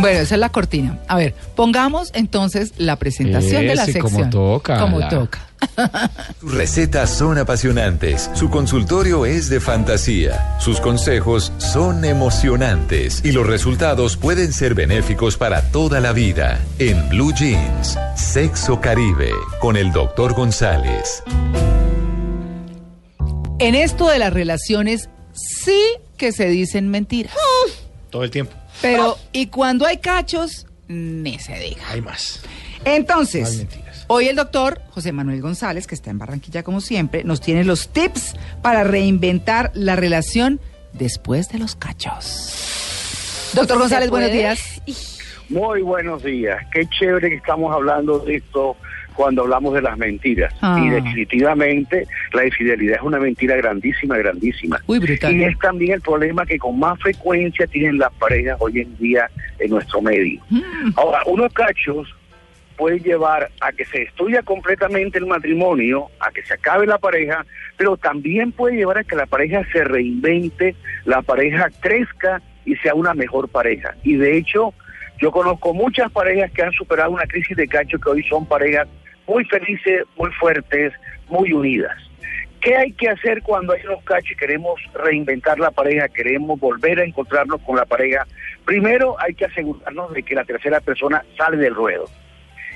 Bueno, esa es la cortina. A ver, pongamos entonces la presentación de la sección. como toca, Como la- toca. Sus recetas son apasionantes, su consultorio es de fantasía, sus consejos son emocionantes y los resultados pueden ser benéficos para toda la vida. En Blue Jeans, Sexo Caribe, con el doctor González. En esto de las relaciones, sí que se dicen mentiras. Todo el tiempo. Pero, y cuando hay cachos, ni se diga. Hay más. Entonces, hoy el doctor José Manuel González, que está en Barranquilla como siempre, nos tiene los tips para reinventar la relación después de los cachos. Doctor González, ¿Se buenos puede? días. Muy buenos días. Qué chévere que estamos hablando de esto cuando hablamos de las mentiras. Ah. Y definitivamente la infidelidad es una mentira grandísima, grandísima. Uy. Y es también el problema que con más frecuencia tienen las parejas hoy en día en nuestro medio. Mm. Ahora, unos cachos pueden llevar a que se destruya completamente el matrimonio, a que se acabe la pareja, pero también puede llevar a que la pareja se reinvente, la pareja crezca y sea una mejor pareja. Y de hecho, yo conozco muchas parejas que han superado una crisis de cacho que hoy son parejas muy felices, muy fuertes, muy unidas. ¿Qué hay que hacer cuando hay unos cachos y queremos reinventar la pareja, queremos volver a encontrarnos con la pareja? Primero hay que asegurarnos de que la tercera persona sale del ruedo.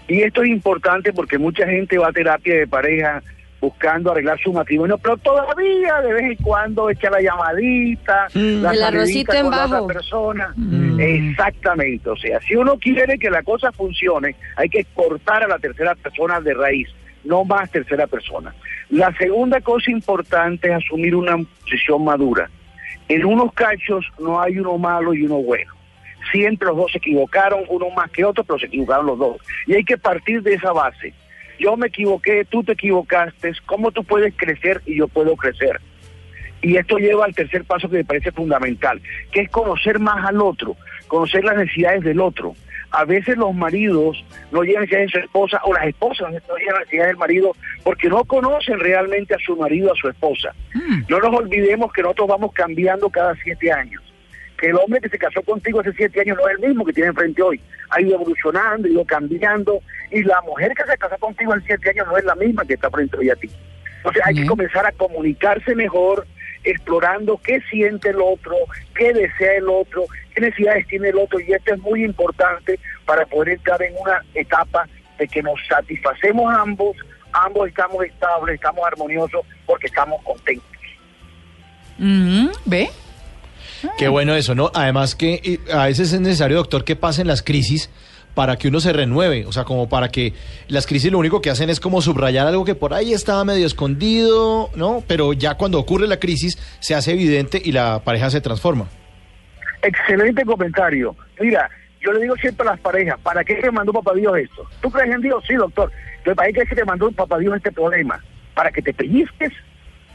Y esto es importante porque mucha gente va a terapia de pareja buscando arreglar su matrimonio, pero todavía de vez en cuando echa la llamadita, la El arrocito en con la bajo. otra persona. Mm. Exactamente, o sea, si uno quiere que la cosa funcione, hay que cortar a la tercera persona de raíz, no más tercera persona. La segunda cosa importante es asumir una posición madura. En unos cachos no hay uno malo y uno bueno. Siempre los dos se equivocaron, uno más que otro, pero se equivocaron los dos. Y hay que partir de esa base. Yo me equivoqué, tú te equivocaste, ¿cómo tú puedes crecer y yo puedo crecer? Y esto lleva al tercer paso que me parece fundamental, que es conocer más al otro, conocer las necesidades del otro. A veces los maridos no llegan a necesidades de su esposa o las esposas no llegan a necesidades del marido porque no conocen realmente a su marido, a su esposa. Mm. No nos olvidemos que nosotros vamos cambiando cada siete años. Que el hombre que se casó contigo hace siete años no es el mismo que tiene enfrente hoy. Ha ido evolucionando, ha ido cambiando. Y la mujer que se casó contigo hace siete años no es la misma que está frente hoy a ti. Entonces hay que comenzar a comunicarse mejor, explorando qué siente el otro, qué desea el otro, qué necesidades tiene el otro. Y esto es muy importante para poder entrar en una etapa de que nos satisfacemos ambos, ambos estamos estables, estamos armoniosos porque estamos contentos. Mm, ¿Ve? Qué bueno eso, ¿no? Además que a veces es necesario, doctor, que pasen las crisis para que uno se renueve, o sea, como para que las crisis lo único que hacen es como subrayar algo que por ahí estaba medio escondido, ¿no? Pero ya cuando ocurre la crisis se hace evidente y la pareja se transforma. Excelente comentario. Mira, yo le digo siempre a las parejas, ¿para qué te mandó papá Dios esto? ¿Tú crees en Dios? Sí, doctor. ¿para qué es que te mandó papá Dios este problema? Para que te pellizques,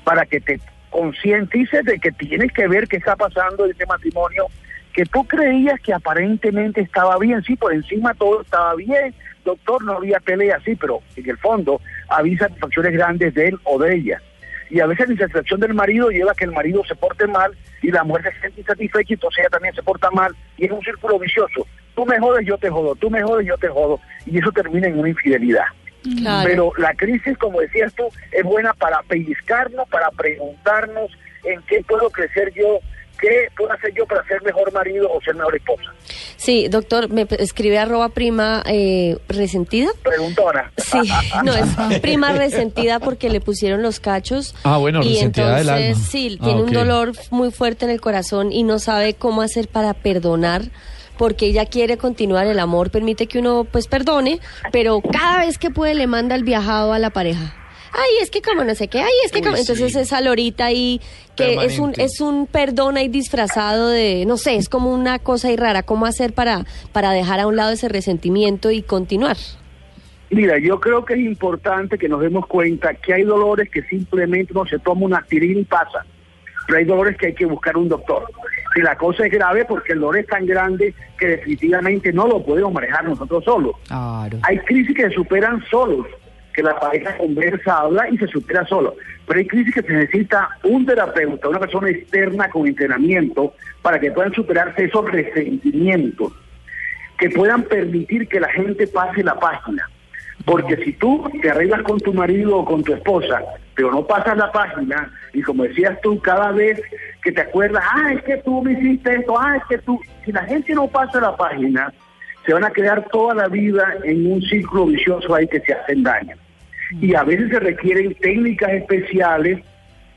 para que te concientices de que tienes que ver qué está pasando en ese matrimonio, que tú creías que aparentemente estaba bien, sí, por encima todo estaba bien, doctor, no había pelea, sí, pero en el fondo había satisfacciones grandes de él o de ella. Y a veces la insatisfacción del marido lleva a que el marido se porte mal y la mujer se siente insatisfecha y entonces ella también se porta mal y es un círculo vicioso. Tú me jodes, yo te jodo, tú me jodes, yo te jodo y eso termina en una infidelidad. Claro. Pero la crisis, como decías tú, es buena para pellizcarnos, para preguntarnos en qué puedo crecer yo, qué puedo hacer yo para ser mejor marido o ser mejor esposa. Sí, doctor, me escribe arroba prima eh, resentida. Pregunta ahora. Sí, no, es prima resentida porque le pusieron los cachos. Ah, bueno, y resentida del entonces, alma. sí, Ah, tiene un dolor muy fuerte en el corazón y no sabe cómo hacer para perdonar porque ella quiere continuar el amor, permite que uno pues perdone, pero cada vez que puede le manda el viajado a la pareja. Ay, es que como no sé qué, ay, es que Uy, como... Entonces sí. esa lorita ahí que es un, es un perdón ahí disfrazado de, no sé, es como una cosa ahí rara. ¿Cómo hacer para, para dejar a un lado ese resentimiento y continuar? Mira, yo creo que es importante que nos demos cuenta que hay dolores que simplemente no se toma una aspirina y pasa, pero hay dolores que hay que buscar un doctor. Si la cosa es grave, porque el dolor es tan grande que definitivamente no lo podemos manejar nosotros solos. Claro. Hay crisis que se superan solos, que la pareja conversa, habla y se supera solo. Pero hay crisis que se necesita un terapeuta, una persona externa con entrenamiento para que puedan superarse esos resentimientos. que puedan permitir que la gente pase la página. Porque si tú te arreglas con tu marido o con tu esposa, pero no pasas la página, y como decías tú, cada vez que te acuerdas, ah, es que tú me hiciste esto, ah, es que tú, si la gente no pasa la página, se van a quedar toda la vida en un ciclo vicioso ahí que se hacen daño. Y a veces se requieren técnicas especiales,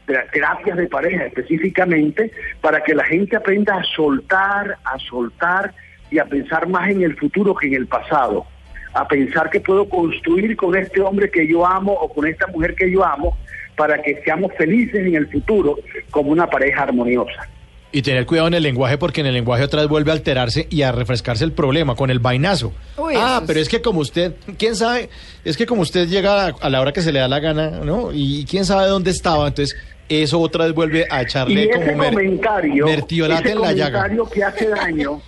de las terapias de pareja específicamente, para que la gente aprenda a soltar, a soltar y a pensar más en el futuro que en el pasado. A pensar que puedo construir con este hombre que yo amo o con esta mujer que yo amo para que seamos felices en el futuro como una pareja armoniosa. Y tener cuidado en el lenguaje porque en el lenguaje otra vez vuelve a alterarse y a refrescarse el problema con el vainazo. Uy, ah, pero es- que como usted, quién sabe, es que como usted llega a, a la hora que se le da la gana, ¿no? Y quién sabe dónde estaba, entonces eso otra vez vuelve a Y echarle ese como mer- comentario, mertiolate ese en la llaga. comentario que hace daño,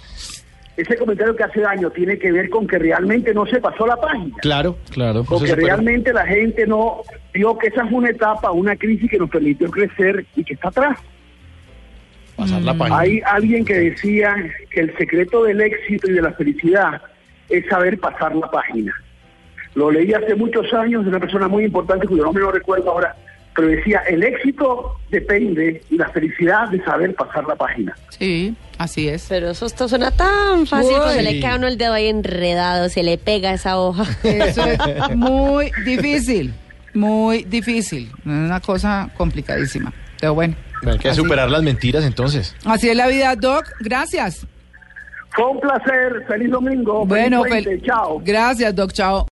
ese comentario que hace daño tiene que ver con que realmente no se pasó la página. Claro, claro. pues Porque eso, pero- realmente la gente no vio que esa es una etapa, una crisis que nos permitió crecer y que está atrás. pasar la página. Hay alguien que decía que el secreto del éxito y de la felicidad es saber pasar la página. Lo leí hace muchos años de una persona muy importante cuyo nombre no recuerdo ahora, pero decía, el éxito depende y la felicidad de saber pasar la página. Sí, así es. Pero eso esto suena tan fácil, se le cae a uno el dedo ahí enredado, se le pega esa hoja. Eso es muy difícil, muy difícil. Es una cosa complicadísima. Pero bueno. Hay que así- superar las mentiras entonces. Así es la vida, Doc. Gracias. Fue un placer, feliz domingo. feliz Bueno, puente, fel- chao. Gracias, Doc. Chao.